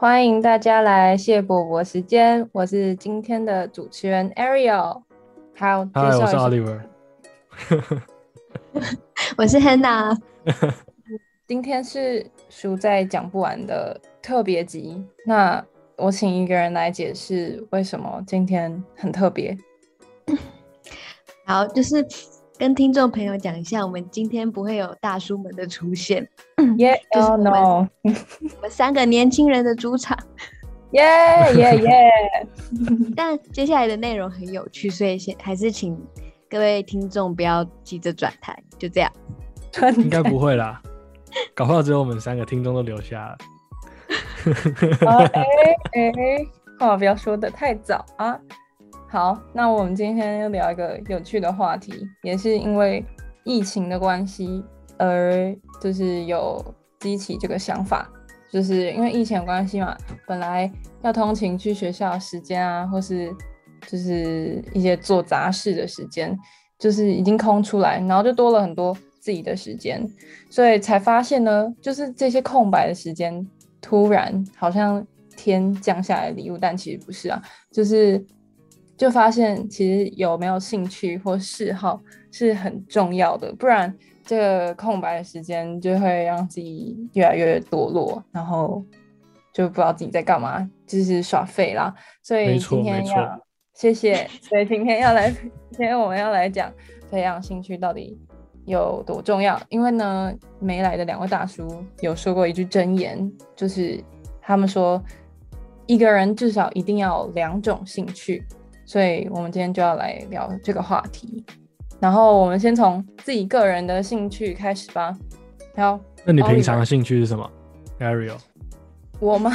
欢迎大家来谢伯伯时间，我是今天的主持人 Ariel。好，介嗨，我是绍一下 Oliver。我是 Hannah，今天是书在讲不完的特别集。那我请一个人来解释为什么今天很特别。好，就是跟听众朋友讲一下，我们今天不会有大叔们的出现，耶哦 就是我们 no，我们三个年轻人的主场。耶耶耶！但接下来的内容很有趣，所以先还是请各位听众不要急着转台，就这样。应该不会啦，搞不好只有我们三个听众都留下了。啊哎哎，话不要说的太早啊。好，那我们今天要聊一个有趣的话题，也是因为疫情的关系而就是有激起这个想法，就是因为疫情的关系嘛，本来要通勤去学校时间啊，或是就是一些做杂事的时间，就是已经空出来，然后就多了很多自己的时间，所以才发现呢，就是这些空白的时间，突然好像天降下来礼物，但其实不是啊，就是就发现其实有没有兴趣或嗜好是很重要的，不然这个空白的时间就会让自己越来越堕落，然后就不知道自己在干嘛，就是耍废啦。所以今天要谢谢，所以今天要来，今天我们要来讲培养兴趣到底有多重要。因为呢，没来的两位大叔有说过一句箴言，就是他们说一个人至少一定要有两种兴趣，所以我们今天就要来聊这个话题。然后我们先从自己个人的兴趣开始吧。好，那你平常的兴趣是什么？Ariel，我吗，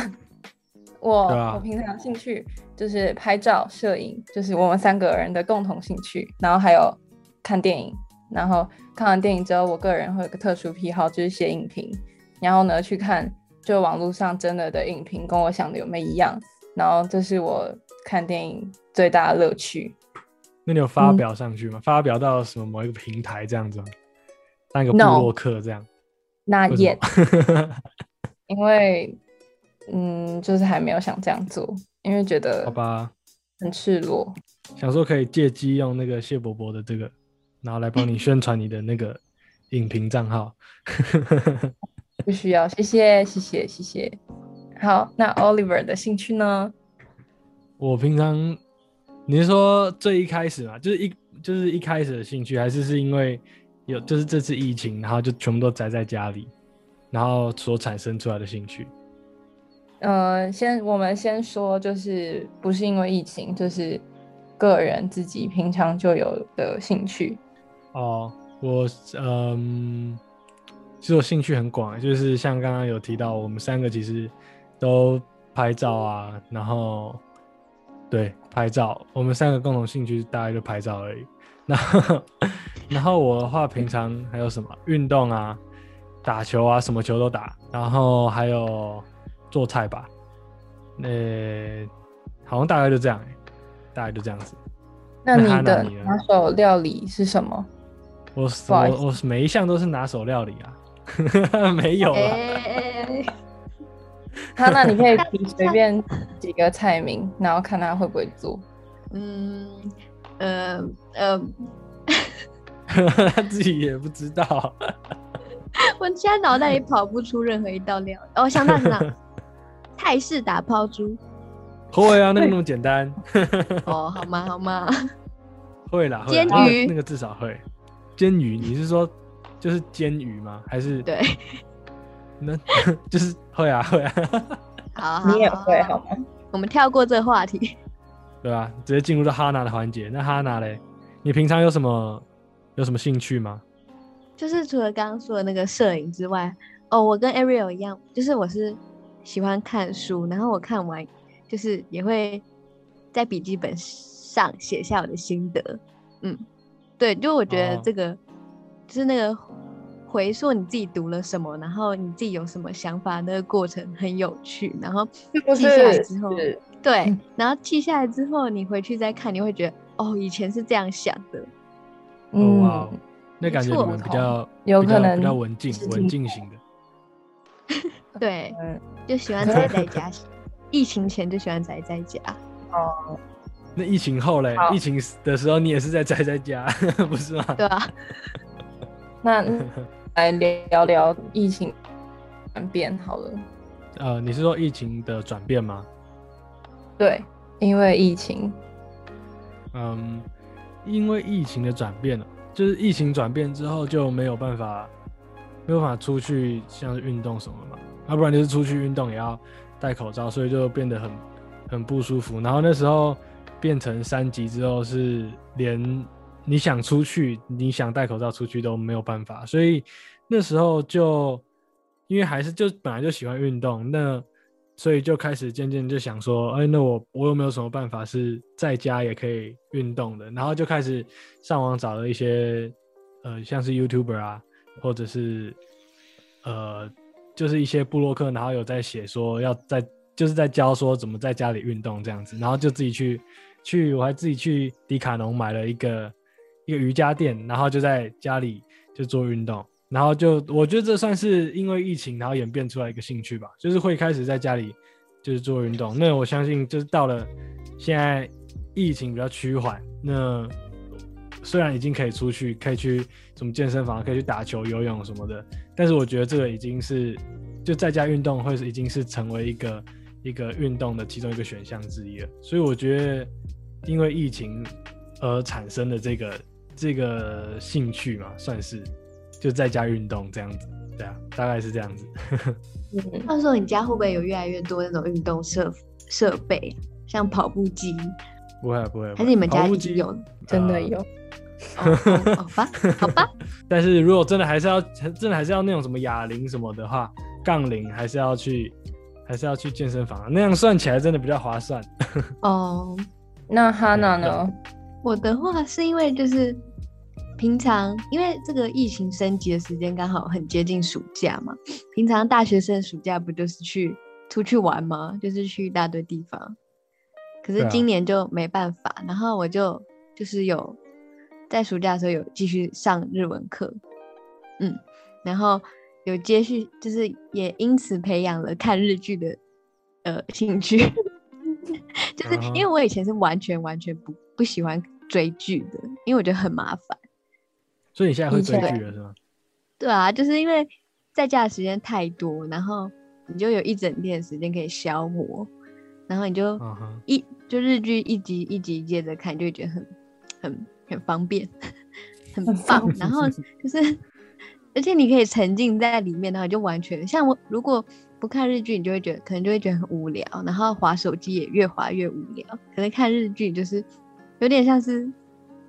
我、啊我平常兴趣就是拍照、摄影，就是我们三个人的共同兴趣。然后还有看电影，然后看完电影之后，我个人会有个特殊癖好，就是写影评。然后呢，去看就网络上真的的影评，跟我想的有没有一样。然后这是我看电影最大的乐趣。那你有发嗯表上去吗？发表到什么某一个平台这样子吗？当一个部落客这样？那也么因为嗯，就是还没有想这样做，因为觉得好吧，很赤裸。想说可以借机用那个谢伯伯的这个，然后来帮你宣传你的那个影评账号。不需要，谢谢，谢谢，谢谢。好，那 Oliver 的兴趣呢？我平常你是说最一开始嘛，就是一就是一开始的兴趣，还是是因为有就是这次疫情，然后就全部都宅在家里，然后所产生出来的兴趣？呃，先我们先说，就是不是因为疫情，就是个人自己平常就有的兴趣。哦，我嗯，其实我兴趣很广，就是像刚刚有提到，我们三个其实都拍照啊，然后对拍照，我们三个共同兴趣大概就拍照而已。然后，然后我的话，平常还有什么运动啊，打球啊，什么球都打，然后还有做菜吧，呃，好像大概就这样、欸，大概就这样子。那那你的拿手料理是什么？我我我每一项都是拿手料理啊，没有啊，哎，他那你可以提随便几个菜名，然后看他会不会做。嗯，呃呃，他自己也不知道。我现在脑袋里跑不出任何一道料。哦，想到想到，泰式打抛猪。会啊，那个那么简单，哦，好吗好吗？会啦，煎那个鱼那个至少会。煎鱼，你是说就是煎鱼吗？还是对，那 就是会啊会啊，好，好你也会好吗？我们跳过这个话题。对吧？直接进入到哈娜的环节。那哈娜嘞，你平常有什么有什么兴趣吗？就是除了刚刚说的那个摄影之外，哦，我跟 Ariel 一样，就是我是喜欢看书，然后我看完就是也会在笔记本上写下我的心得。嗯，对，就我觉得哦这个、就是那个回溯你自己读了什么，然后你自己有什么想法，那个过程很有趣。然后记下来？之后，是对嗯，然后记下来之后，你回去再看，你会觉得哦，以前是这样想的。哦哇哦嗯，那感觉错你们比较有可能比较文静文静型的。对，嗯，就喜欢宅在家疫情前就喜欢宅在家。哦，那疫情后嘞？疫情的时候你也是在宅在家，不是吗？对啊，那来聊聊疫情转变好了。呃，你是说疫情的转变吗？对，因为疫情，嗯，因为疫情的转变了，就是疫情转变之后就没有办法，没有办法出去像是运动什么嘛，要不然就是出去运动也要戴口罩，所以就变得很很不舒服。然后那时候变成三级之后，是连你想出去，你想戴口罩出去都没有办法，所以那时候就因为还是就本来就喜欢运动，那所以就开始渐渐就想说，哎，那我我有没有什么办法是在家也可以运动的？然后就开始上网找了一些，呃，像是 YouTuber 啊，或者是呃，就是一些部落客，然后有在写说要在就是在教说怎么在家里运动这样子，然后就自己去去，我还自己去迪卡侬买了一个一个瑜伽垫，然后就在家里就做运动。然后就我觉得这算是因为疫情，然后演变出来一个兴趣吧，就是会开始在家里就是做运动。那我相信就是到了现在疫情比较趋缓，那虽然已经可以出去，可以去什么健身房，可以去打球、游泳什么的，但是我觉得这个已经是就在家运动会是已经是成为一个一个运动的其中一个选项之一了。所以我觉得因为疫情而产生的这个这个兴趣嘛，算是。就在家运动这样子，对啊，大概是这样子。嗯，到时候你家会不会有越来越多那种运动设设备，像跑步机？不会不会，还是你们家跑步机已经有？真的有。好吧，好吧。但是如果真的还是要真的还是要那种什么哑铃什么的话，杠铃还是要去还是要去健身房，那样算起来真的比较划算。哦，那哈娜呢？我的话是因为就是平常因为这个疫情升级的时间刚好很接近暑假嘛，平常大学生暑假不就是去出去玩吗？就是去一大堆地方。可是今年就没办法，然后我就就是有在暑假的时候有继续上日文课，嗯，然后有接续，就是也因此培养了看日剧的呃兴趣，就是因为我以前是完全完全不不喜欢追剧的，因为我觉得很麻烦。所以你现在会追剧了是吗？对啊，就是因为在家的时间太多，然后你就有一整天的时间可以消磨，然后你就一就日剧一集一集接着看，就会觉得很很很方便，很棒。然后就是，而且你可以沉浸在里面，然后就完全像我如果不看日剧，你就会觉得可能就会觉得很无聊，然后滑手机也越滑越无聊。可能看日剧就是有点像是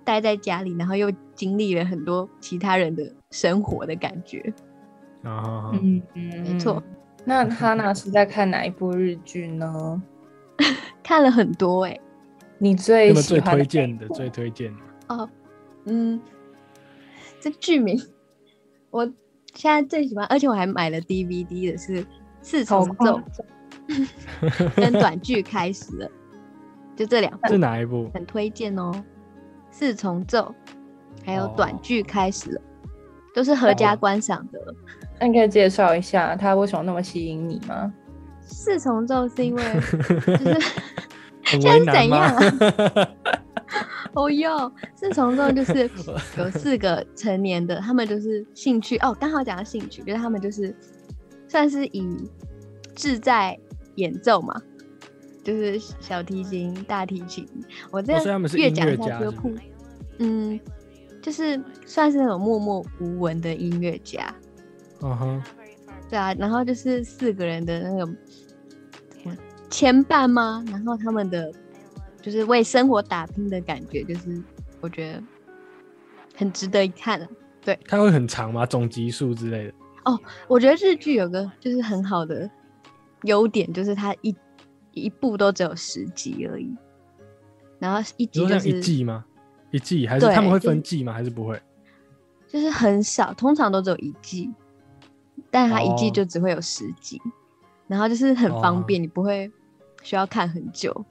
待在家里，然后又经历了很多其他人的生活的感觉。啊嗯嗯，没错。那哈娜是在看哪一部日剧呢？看了很多哎、你最最喜欢的推荐的最推荐的，哦，嗯，这剧名我现在最喜欢，而且我还买了 DVD 的是《四好重奏夸》跟短剧开始了，就这两部是哪一部？很推荐哦，《四重奏》还有短哦剧开始了，都是合家哦观赏的。那你可以介绍一下它为什么那么吸引你吗？四重奏是因为 就是很 现在是？怎样啊 哦哟，四重奏就是有四个成年的，他们就是兴趣哦，刚好讲到兴趣，就是他们就是算是以志在演奏嘛，就是小提琴、大提琴。我这哦所以他们是音样越讲乐家不下去就是酷，嗯，就是算是那种默默无闻的音乐家，嗯哼，对啊，然后就是四个人的那个牵绊吗？然后他们的就是为生活打拼的感觉，就是我觉得很值得一看啊。它会很长吗？总集数之类的？哦我觉得日剧有个就是很好的优点，就是它一一部都只有十集而已，然后一集就是一季吗？一季还是他们会分季吗？还是不会？就是很少，通常都只有一季，但它一季哦就只会有十集，然后就是很方便，你不会需要看很久。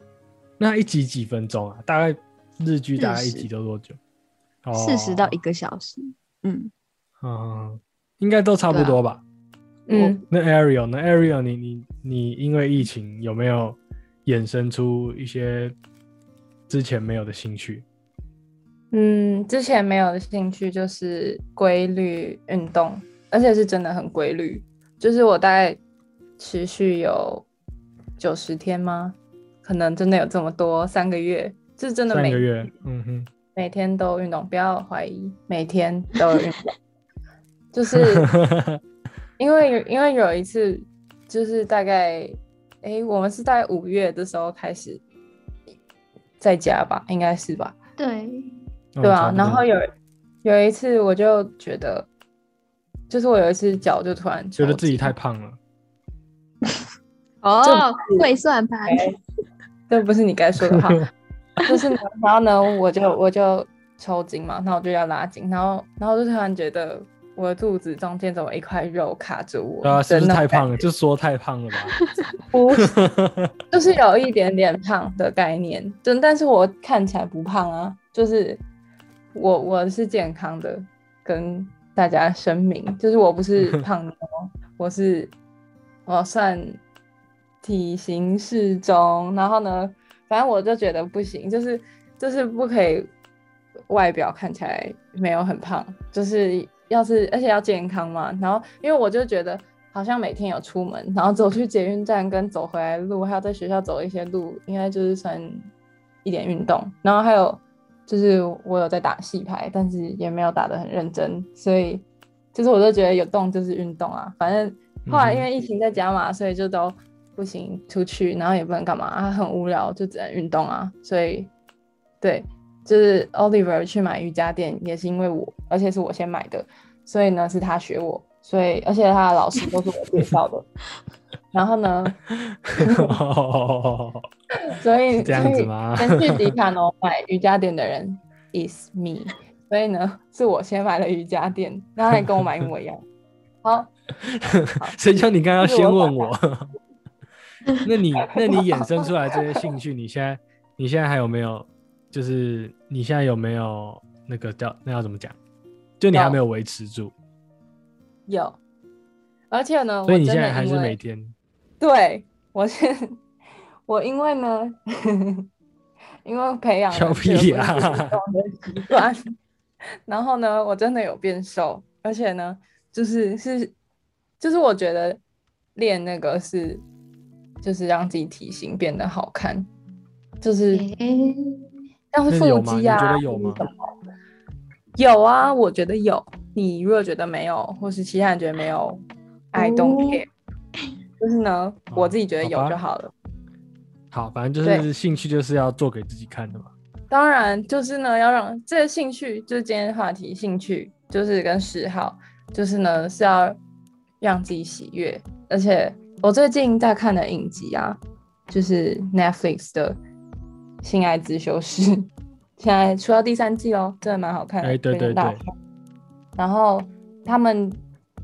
那一集几分钟啊？大概日剧大概一集都多久？四十到一哦个小时。嗯，嗯，应该都差不多吧。嗯，那 Ariel 呢？Ariel，你你你因为疫情有没有衍生出一些之前没有的兴趣？嗯，之前没有的兴趣就是规律运动，而且是真的很规律。就是我大概持续有九十天吗？可能真的有这么多，三个月，是真的每个月，嗯哼，每天都运动，不要怀疑，每天都有运动。就是因为有因为有一次，就是大概，哎，我们是在五月的时候开始在家吧，应该是吧？对，对啊，然后有有一次我就觉得，就是我有一次脚就突然觉得自己太胖了，哦，会算盘，哎这不是你该说的话，就是，然后呢，我就我就抽筋嘛，然后我就要拉筋，然后然后就突然觉得我的肚子中间怎么一块肉卡着我，对啊，是不是的太胖了？就说太胖了吧？不是就是有一点点胖的概念，就但是我看起来不胖啊，就是我我是健康的，跟大家声明，就是我不是 胖妞，我是我算体型适中，然后呢，反正我就觉得不行，就是就是不可以外表看起来没有很胖，就是要是而且要健康嘛，然后因为我就觉得。好像每天有出门，然后走去捷运站跟走回来的路，还有在学校走一些路，应该就是算一点运动。然后还有就是我有在打戏牌，但是也没有打得很认真，所以就是我都觉得有动就是运动啊。反正后来因为疫情在家嘛，所以就都不行出去，然后也不能干嘛，啊、很无聊，就只能运动啊。所以对，就是 Oliver 去买瑜伽垫也是因为我，而且是我先买的，所以呢是他学我。所以，而且他的老师都是我介绍的。然后呢，所以是这样子吗所以先去迪卡侬买瑜伽垫的人 is me。所以呢，是我先买了瑜伽垫，然后还跟我买一模一样。好，谁叫你刚刚先问我？那你那你衍生出来这些兴趣，你现在你现在还有没有？就是你现在有没有那个叫那要怎么讲？就你还有没有维持住，有。而且呢，所以你现在还是每天。对我是我因为呢，因为培养了笑屁呀这个运动的习惯，然后呢，我真的有变瘦，而且呢，就是是就是我觉得练那个是就是让自己体型变得好看，就是诶像是腹肌啊，觉得有吗？有啊，我觉得有。你如果觉得没有，或是其他人觉得没有，I don't 哦 care。就是呢，我自己觉得有就好了。好，反正就是兴趣就是要做给自己看的嘛。当然，就是呢，要让这个兴趣，就是今天的话题，兴趣就是跟嗜好，就是呢是要让自己喜悦。而且我最近在看的影集啊，就是 Netflix 的《性爱自修室》，现在出到第三季喽，真的蛮好看的，哎对对对然后他们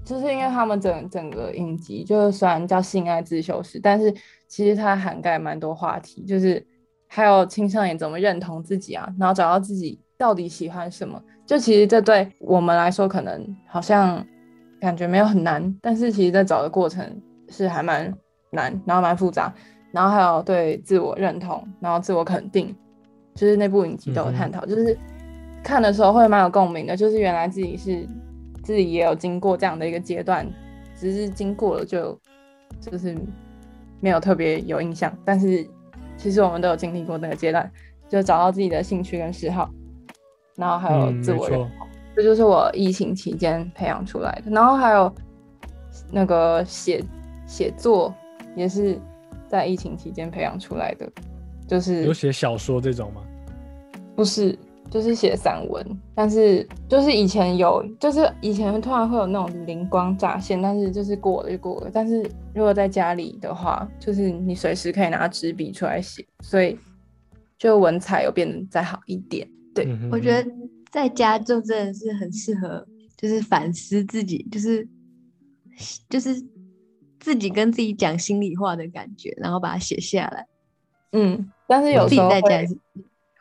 就是因为他们整整个影集，就是虽然叫性爱自修室，但是其实它涵盖蛮多话题，就是还有青少年怎么认同自己啊，然后找到自己到底喜欢什么。就其实这对我们来说可能好像感觉没有很难，但是其实在找的过程是还蛮难，然后蛮复杂，然后还有对自我认同，然后自我肯定，就是那部影集都有探讨，就是看的时候会蛮有共鸣的，就是原来自己是自己也有经过这样的一个阶段，只是经过了就就是没有特别有印象，但是其实我们都有经历过那个阶段，就找到自己的兴趣跟嗜好，然后还有嗯，自，我认同，这就是我疫情期间培养出来的。然后还有那个写写作，也是在疫情期间培养出来的，就是有写小说这种吗？不是，就是写散文，但是就是以前有，就是以前突然会有那种灵光乍现，但是就是过了就过了。但是如果在家里的话，就是你随时可以拿纸笔出来写，所以就文采有变得再好一点。对，嗯哼我觉得在家就真的是很适合，就是反思自己，就是就是自己跟自己讲心里话的感觉，然后把它写下来。嗯，但是有时候会在家也是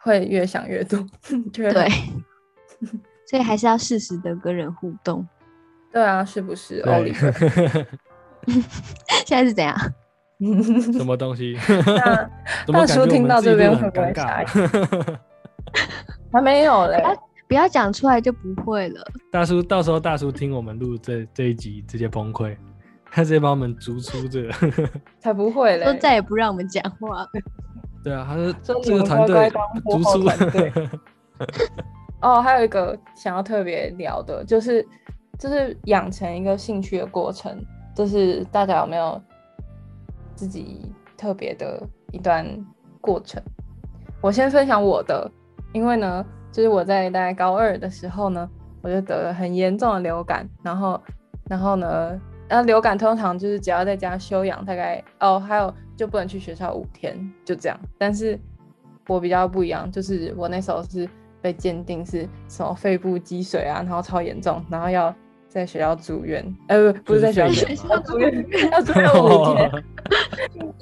会越想越多，对，所以还是要适时的跟人互动。对啊，是不是？对欧里克，现在是怎样？什么东西？大叔听到这边会不会尴尬？还没有嘞，不要讲出来就不会了。大叔，到时候大叔听我们录这这一集，直接崩溃，他直接把我们逐出这个。才不会嘞。都再也不让我们讲话。对啊，他是说你这个团队逐出团队 哦，还有一个想要特别聊的，就是就是养成一个兴趣的过程，就是大家有没有自己特别的一段过程？我先分享我的，因为呢，就是我在大概高二的时候呢，我就得了很严重的流感，然后然后呢，那流感通常就是只要在家休养，大概哦，还有就不能去学校五天，就这样。但是我比较不一样，就是我那时候是被鉴定是什么肺部积水啊，然后超严重，然后要在学校住院，呃，不不是在学校住院，要住院要住院五天，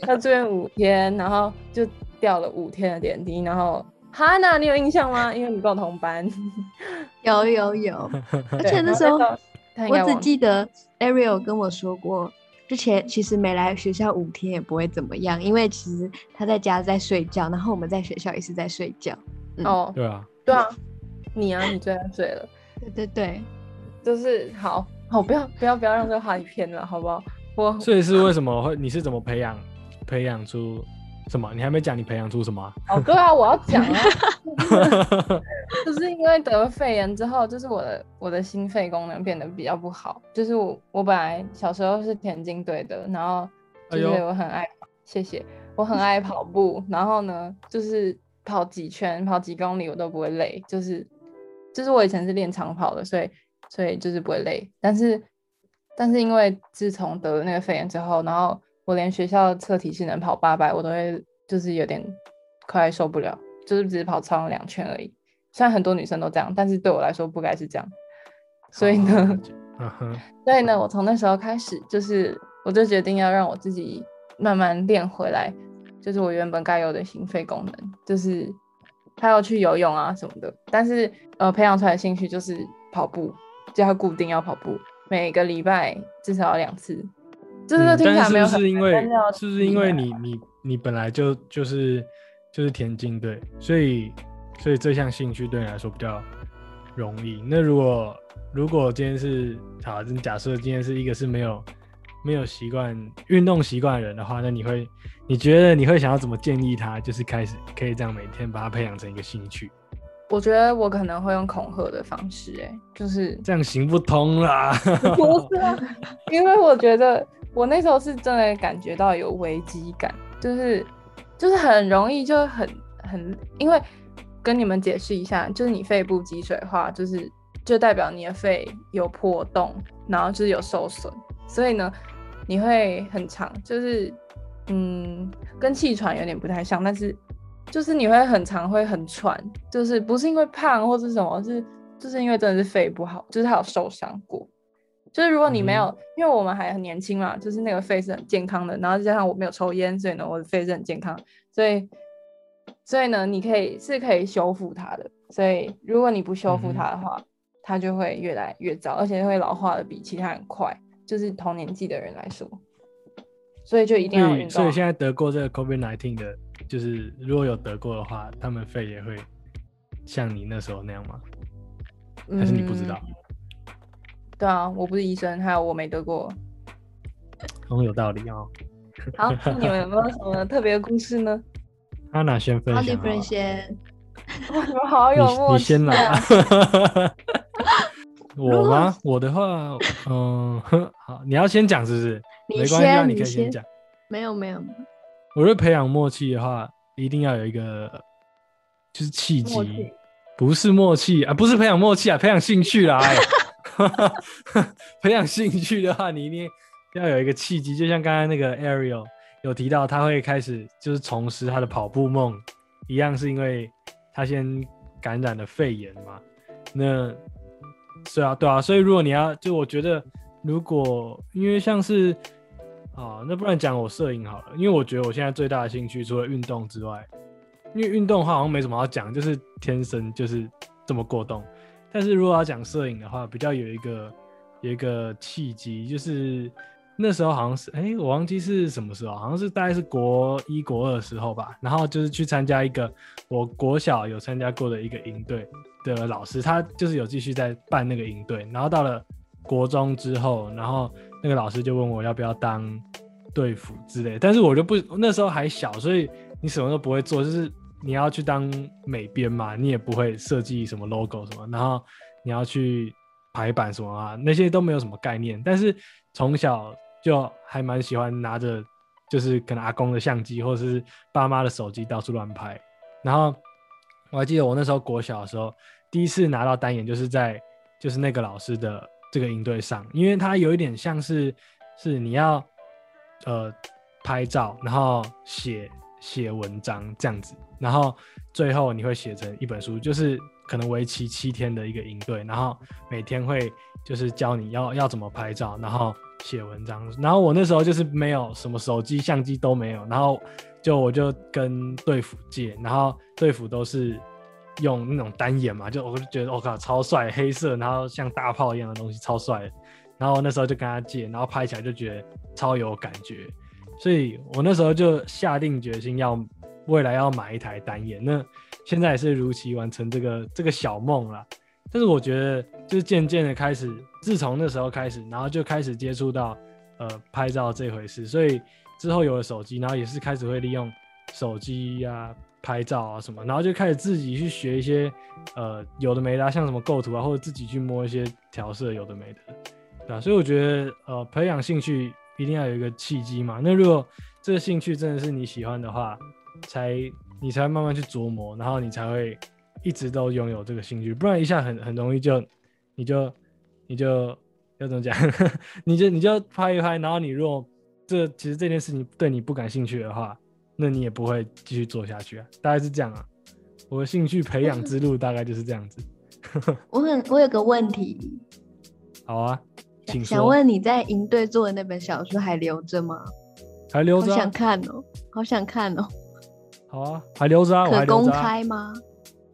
要住院五天，然后就掉了五天的点滴，然后哈娜，你有印象吗？因为你跟我同班，有有有，而且那时候我只记记得 Ariel 跟我说过，之前其实没来学校五天也不会怎么样，因为其实他在家在睡觉，然后我们在学校也是在睡觉。嗯哦，对啊，对啊，你啊，你最爱睡了。对对对，就是好好，不要不要不要让这个话题偏了，好不好？我所以是为什么会？你是怎么培养培养出什么？你还没讲你培养出什么啊、哦，对啊，我要讲啊，就是因为得了肺炎之后，就是我的我的心肺功能变得比较不好。就是我我本来小时候是田径队的，然后就是我很爱，谢谢，我很爱跑步，然后呢，就是跑几圈、跑几公里我都不会累，就是就是我以前是练长跑的，所以所以就是不会累。但是但是因为自从得了那个肺炎之后，然后我连学校测体适能跑八百，我都会就是有点快受不了，就是只是跑操场两圈而已。虽然很多女生都这样，但是对我来说不该是这样。所以呢，所以呢，我从那时候开始，就是我就决定要让我自己慢慢练回来，就是我原本该有的心肺功能，就是他要去游泳啊什么的。但是呃，培养出来的兴趣就是跑步，就要固定要跑步，每个礼拜至少要两次。就是嗯听起来但没有很难是不是因为是不是因为你你你本来就就是就是田径队，所以所以这项兴趣对你来说比较容易。那如果如果今天是好，真假设今天是一个是没有没有习惯运动习惯的人的话，那你会你觉得你会想要怎么建议他，就是开始可以这样每天把它培养成一个兴趣？我觉得我可能会用恐吓的方式、欸，就是这样行不通啦。不是啊，因为我觉得我那时候是真的感觉到有危机感，就是就是很容易就很很，因为跟你们解释一下，就是你肺部积水的话，就是就代表你的肺有破洞，然后就是有受损，所以呢，你会很长，就是嗯，跟气喘有点不太像，但是就是你会很长，会很喘，就是不是因为胖或是什么，是就是因为真的是肺不好，就是它有受伤过。就是如果你没有，因为我们还很年轻嘛，就是那个肺是很健康的，然后再加上我没有抽烟，所以呢，我的肺是很健康，所以所以呢，你可以是可以修复它的。所以如果你不修复它的话，它就会越来越糟，而且会老化的比其他人快，就是同年纪的人来说。所以就一定要运动。所以现在得过这个 COVID nineteen 的，就是如果有得过的话，他们肺也会像你那时候那样吗？还是你不知道？嗯对啊，我不是医生，还有我没得过。很有道理哦。好，那你们有没有什么特别的故事呢？安娜先分好，享好了，你先。哇，你们好有你默契你先来。我吗？我的话，嗯，哼好，你要先讲是不是？你没关系啊，你可以先先讲。没有没有，我觉得培养默契的话，一定要有一个就是契机，不是默契啊，不是培养默契啊，培养兴趣啦。哎 培养兴趣的话，你一定要有一个契机，就像刚才那个 Ariel 有提到，他会开始就是重拾他的跑步梦一样，是因为他先感染了肺炎嘛。那是啊，对啊，所以如果你要，就我觉得，如果因为像是啊，那不然讲我摄影好了，因为我觉得我现在最大的兴趣除了运动之外，因为运动的话好像没什么好讲，就是天生就是这么过动。但是如果要讲摄影的话，比较有一个有一个契机，就是那时候好像是，哎，我忘记是什么时候，好像是大概是国一国二的时候吧。然后就是去参加一个我国小有参加过的一个营队的老师，他就是有继续在办那个营队。然后到了国中之后，然后那个老师就问我要不要当队服之类，但是我就不那时候还小，所以你什么都不会做，就是你要去当美编嘛，你也不会设计什么 logo 什么，然后你要去排版什么啊，那些都没有什么概念。但是从小就还蛮喜欢拿着，就是可能阿公的相机或者是爸妈的手机到处乱拍。然后我还记得我那时候国小的时候，第一次拿到单眼就是在就是那个老师的这个营队上，因为他有一点像是是你要呃拍照，然后写写文章这样子，然后最后你会写成一本书，就是可能为期七天的一个营队，然后每天会就是教你要要怎么拍照，然后。写文章，然后我那时候就是没有什么手机、相机都没有，然后就我就跟队服借，然后队服都是用那种单眼嘛，就我就觉得我靠超帅，黑色，然后像大炮一样的东西超帅，然后那时候就跟他借，然后拍起来就觉得超有感觉，所以我那时候就下定决心要未来要买一台单眼，那现在也是如期完成这个这个小梦了。但是我觉得，就是渐渐的开始，自从那时候开始，然后就开始接触到，呃，拍照这回事。所以之后有了手机，然后也是开始会利用手机呀拍照啊什么，然后就开始自己去学一些，呃，有的没的，像什么构图啊，或者自己去摸一些调色，有的没的，对吧？所以我觉得，呃，培养兴趣一定要有一个契机嘛。那如果这个兴趣真的是你喜欢的话，才你才慢慢去琢磨，然后你才会。一直都拥有这个兴趣，不然一下很很容易就，你就你就要怎么讲？你就你就拍一拍，然后你如果这其实这件事情对你不感兴趣的话，那你也不会继续做下去啊。大概是这样啊。我的兴趣培养之路大概就是这样子。我很我有个问题。好啊，请想问你在营队做的那本小说还留着吗？还留着。好想看哦，好想看哦。好啊，还留着啊，可公开吗？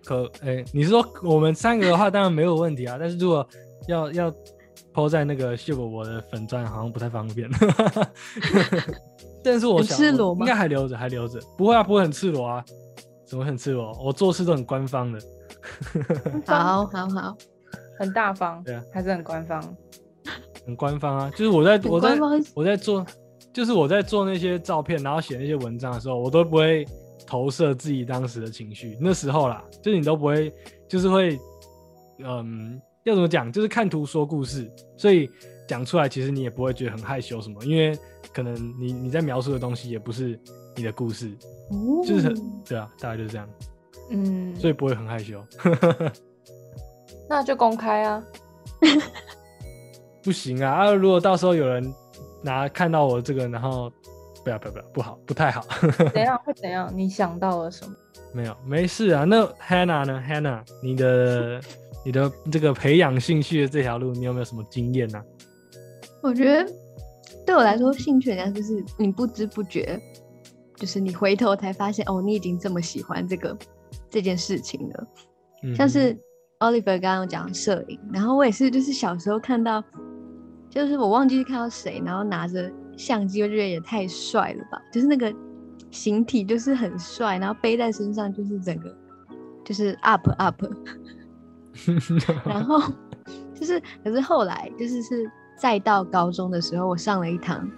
可哎，你是说我们三个的话，当然没有问题啊。但是如果要要抛在那个秀果我的粉钻，好像不太方便。但是我想，应该还留着，还留着。不会啊，不会很赤裸啊。怎么很赤裸？我做事都很官方的。好好好，很大方。对啊，还是很官方。很官方啊，就是我在我在我在做，就是我在做那些照片，然后写那些文章的时候，我都不会。投射自己当时的情绪，那时候啦，就是你都不会，就是会，嗯，要怎么讲，就是看图说故事，所以讲出来其实你也不会觉得很害羞什么，因为可能你你在描述的东西也不是你的故事，就是很对啊，大概就是这样，嗯，所以不会很害羞，那就公开啊，不行啊，啊，如果到时候有人拿看到我这个，然后。不要不要不要，不好，不太好。怎样会怎样？你想到了什么？没有，没事啊。那 Hannah 呢？Hannah，你的你的这个培养兴趣的这条路，你有没有什么经验呢？我觉得对我来说，兴趣呢就是你不知不觉，就是你回头才发现，哦，你已经这么喜欢这个这件事情了。像是 Oliver 刚刚讲摄影，然后我也是，就是小时候看到，就是我忘记看到谁，然后拿着。相机我觉得也太帅了吧，就是那个形体就是很帅，然后背在身上就是整个就是 up up，然后就是可是后来就是是再到高中的时候，我上了一堂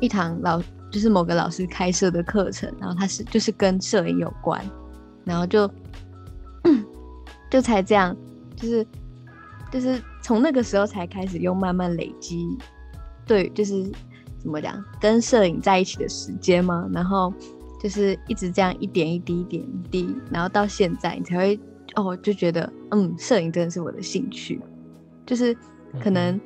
一堂老就是某个老师开设的课程，然后他是就是跟摄影有关，然后就就才这样，就是就是从那个时候才开始用慢慢累积，对，就是。怎么讲？跟摄影在一起的时间吗？然后就是一直这样一点一滴、一点一滴，然后到现在你才会哦，就觉得嗯，摄影真的是我的兴趣。就是可能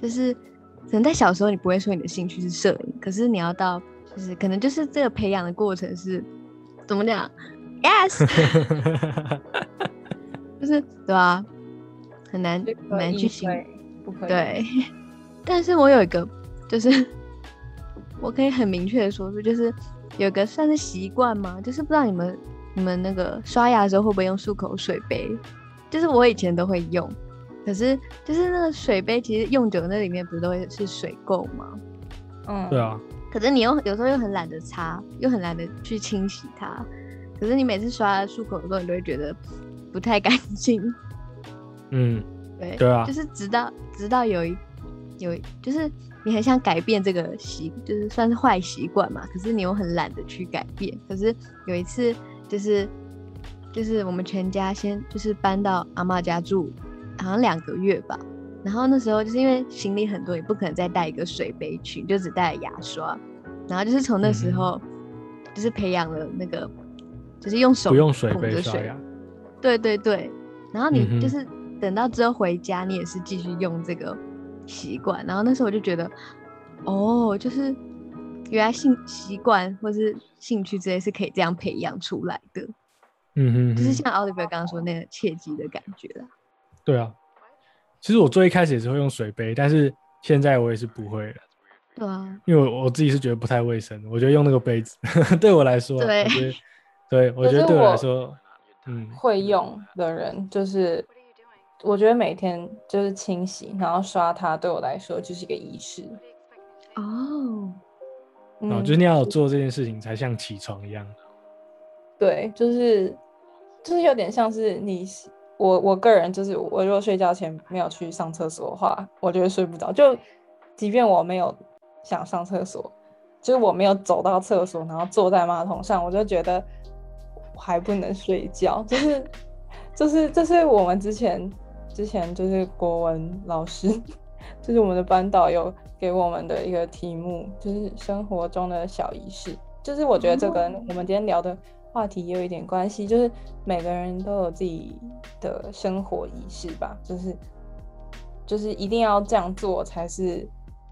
就是可能在小时候你不会说你的兴趣是摄影，可是你要到就是可能就是这个培养的过程是怎么讲？Yes，就是对吧？很难很难去形容，对。但是我有一个。就是我可以很明确的说出，就是有个算是习惯吗？就是不知道你们你们那个刷牙的时候会不会用漱口水杯？就是我以前都会用，可是就是那个水杯，其实用久那里面不是都会是水垢吗？嗯，对啊，可是你又有时候又很懒得擦，又很懒得去清洗它。可是你每次刷漱口的时候，你都会觉得不太干净。嗯，对，对啊就是直到直到有一有，就是你很想改变这个习，就是算是坏习惯嘛。可是你又很懒得去改变。可是有一次，就是就是我们全家先就是搬到阿妈家住，好像两个月吧。然后那时候就是因为行李很多，也不可能再带一个水杯去，就只带了牙刷。然后就是从那时候，就是培养了那个，就是用手不用水杯刷牙。对对对，然后你就是等到之后回家，你也是继续用这个习惯。然后那时候我就觉得，哦，就是原来性习惯或是兴趣之类是可以这样培养出来的，嗯哼哼，就是像 Oliver 刚刚说那个切记的感觉啦。对啊。其实我最一开始也是会用水杯，但是现在我也是不会了，对啊，因为我我自己是觉得不太卫生。我觉得用那个杯子 对我来说啊，对我觉得对我觉得对我来说，嗯，会用的人，就是我觉得每天就是清洗，然后刷它，对我来说就是一个仪式。哦，哦，嗯就是你要做这件事情才像起床一样。对，就是就是有点像是你我我个人就是我如果睡觉前没有去上厕所的话，我就会睡不着。就即便我没有想上厕所，就是我没有走到厕所，然后坐在马桶上，我就觉得我还不能睡觉。就是就是这是我们之前之前就是国文老师，就是我们的班导有给我们的一个题目，就是生活中的小仪式。就是我觉得这跟我们今天聊的话题也有一点关系，就是每个人都有自己的生活仪式吧，就是就是一定要这样做才是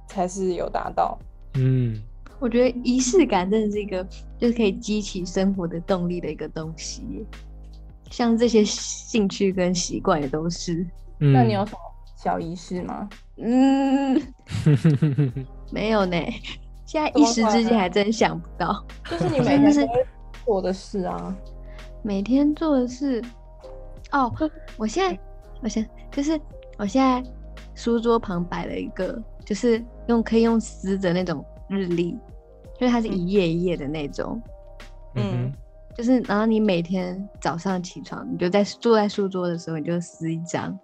才是有达到。嗯，我觉得仪式感真的是一个就是可以激起生活的动力的一个东西耶，像这些兴趣跟习惯也都是。嗯那你有什么小仪式吗？嗯，没有呢，现在一时之间还真想不到。就是你每天做的事啊。每天做的事，哦，我现在，我想就是我现在书桌旁摆了一个，就是用可以用撕的那种日历，就是它是一页一页的那种，嗯就是然后你每天早上起床，你就在坐在书桌的时候，你就撕一张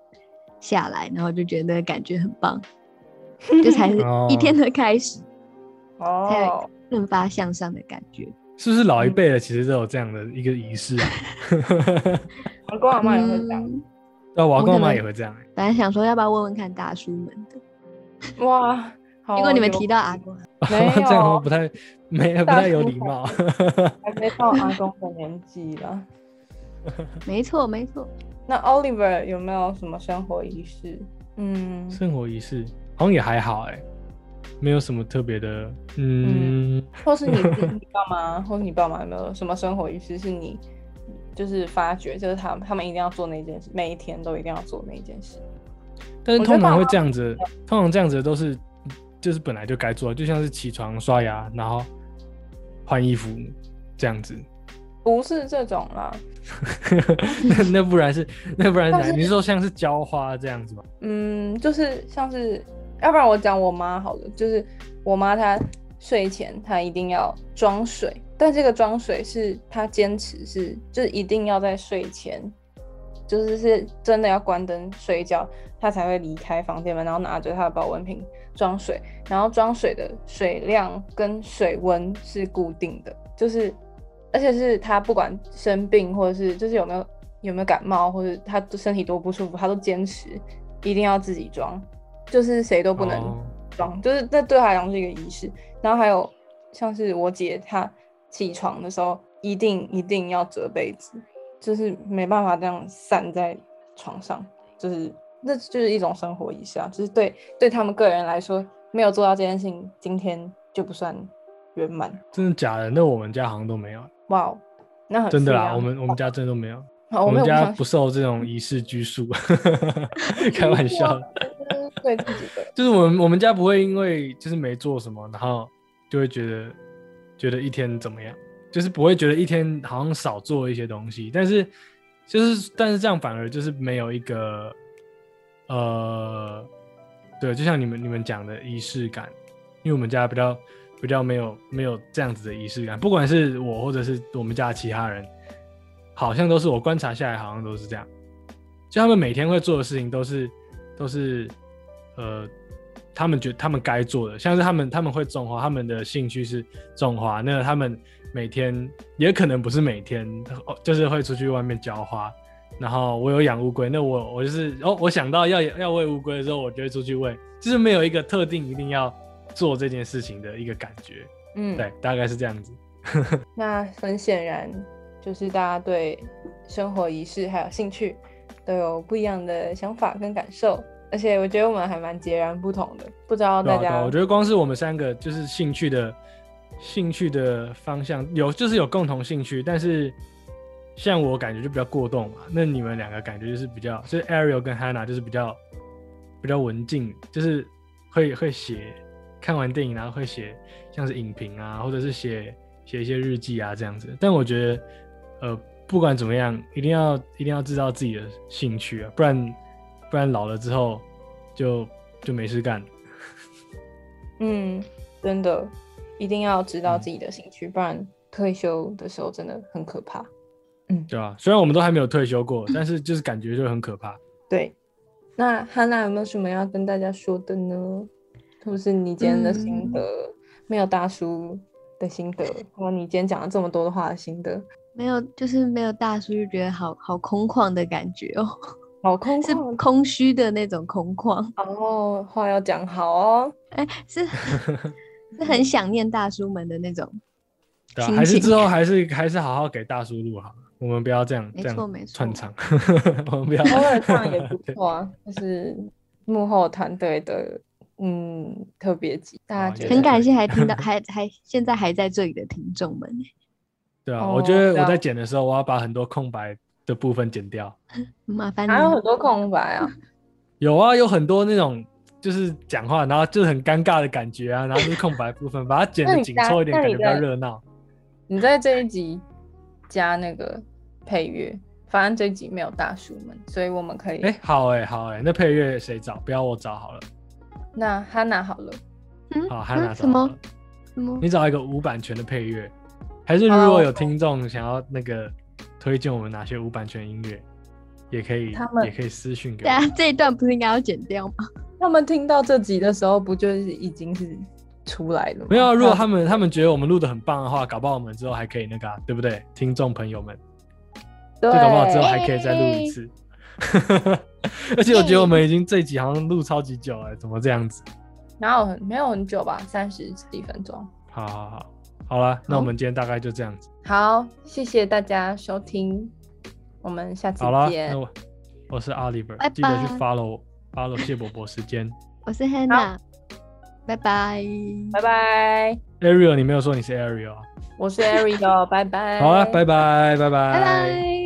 下来，然后就觉得感觉很棒，这才是一天的开始，才有哦，更发向上的感觉。是不是老一辈的其实都有这样的一个仪式啊？我跟我妈也会这样。嗯对啊，我阿公阿妈我可能也会这样、欸。本来想说要不要问问看大叔们的，哇，好结果你们提到阿公，没有这样好像不太没不太有礼貌。还没到阿公的年纪了。没错没错，那 Oliver 有没有什么生活仪式？嗯，生活仪式好像也还好哎、没有什么特别的。嗯，或是你自己你爸妈，或是你爸妈有没有什么生活仪式是你就是发觉，就是他们他们一定要做那件事，每一天都一定要做那件事。但是通常会这样子，通常这样子都是就是本来就该做的，就像是起床刷牙，然后换衣服这样子。不是这种啦，那那不然是那不然你是说像是浇花这样子吗？嗯，就是像是，要不然我讲我妈好了，就是我妈她睡前她一定要装水，但这个装水是她坚持是，就是一定要在睡前，就是是真的要关灯睡觉，他才会离开房间门，然后拿着他的保温瓶装水，然后装水的水量跟水温是固定的，就是而且是他不管生病或者是就是有没有有没有感冒或者他身体多不舒服，他都坚持一定要自己装，就是谁都不能哦。装，就是这对她来讲是一个仪式。然后还有像是我姐，她起床的时候一定一定要折被子，就是没办法这样散在床上，就是那就是一种生活仪式啊，就是对对他们个人来说，没有做到这件事情，今天就不算圆满。真的假的？那我们家好像都没有，哇哦，那很真的啦，啊我们我们家真的都没有。好，我们家不受这种仪式拘束，开玩笑 对自己的，就是我们我们家不会因为就是没做什么，然后就会觉得觉得一天怎么样，就是不会觉得一天好像少做一些东西，但是就是但是这样反而就是没有一个呃，对，就像你们你们讲的仪式感，因为我们家比较比较没有没有这样子的仪式感，不管是我或者是我们家其他人，好像都是我观察下来好像都是这样，就他们每天会做的事情都是都是呃。他们觉他们该做的，像是他们他们会种花，他们的兴趣是种花。那他们每天也可能不是每天，就是会出去外面浇花。然后我有养乌龟，那我我就是哦，我想到要要喂乌龟的时候，我就会出去喂，就是没有一个特定一定要做这件事情的一个感觉。嗯，对，大概是这样子。那很显然，就是大家对生活仪式还有兴趣都有不一样的想法跟感受。而且我觉得我们还蛮截然不同的，不知道大家。我觉得光是我们三个就是兴趣的兴趣的方向有，就是有共同兴趣，但是像我感觉就比较过动嘛。那你们两个感觉就是比较，就是 Ariel 跟 Hannah 就是比较比较文静，就是会会写看完电影然后会写像是影评啊，或者是写写一些日记啊这样子。但我觉得呃不管怎么样，一定要一定要知道自己的兴趣啊，不然。不然老了之后，就就没事干。嗯，真的，一定要知道自己的兴趣，不然退休的时候真的很可怕。嗯，对啊？虽然我们都还没有退休过，但是就是感觉就很可怕。对，那汉娜有没有什么要跟大家说的呢？或是你今天的心得？没有大叔的心得，或你今天讲了这么多的话的心得？没有，就是没有大叔就觉得好好空旷的感觉哦。好空 是空虚的那种空旷哦，话要讲好哦，哎，是是很想念大叔们的那种，对啊，还是之后还是还是好好给大叔录好了，我们不要这样这样串场，我们不要偶尔唱也不 错啊，就是幕后团队的嗯特别集，大家觉得很感谢还听到还还现在还在这里的听众们，对啊，我觉得我在剪的时候我要把很多空白。的部分剪掉，麻烦还有很多空白啊，有啊，有很多那种就是讲话，然后就是很尴尬的感觉啊，然后是空白部分，把它剪的紧凑一点，感觉比较热闹。你在这一集加那个配乐，反正这一集没有大叔们，所以我们可以。哎，好哎，好哎，那配乐谁找？不要我找好了。那 Hanna 好了，嗯好，Hanna 什么什么？你找一个无版权的配乐，还是如果有听众想要那个？推荐我们哪些无版权音乐，也可以，他们也可以私信给我。对啊，这一段不是应该要剪掉吗？他们听到这集的时候，不就是已经是出来了？没有，如果他们他们觉得我们录的很棒的话，搞不好我们之后还可以那个，对不对？听众朋友们，对，搞不好之后还可以再录一次。而且我觉得我们已经这集好像录超级久了，怎么这样子？哪有很没有很久吧？三十几分钟。好好好。好了，那我们今天大概就这样子。好，谢谢大家收听，我们下次见。那我我是 Oliver，记得去 follow follow 谢伯伯时间。我是 Hannah，拜拜拜拜。Ariel，你没有说你是 Ariel 啊？我是 Ariel，拜拜。好了，拜拜拜拜拜拜。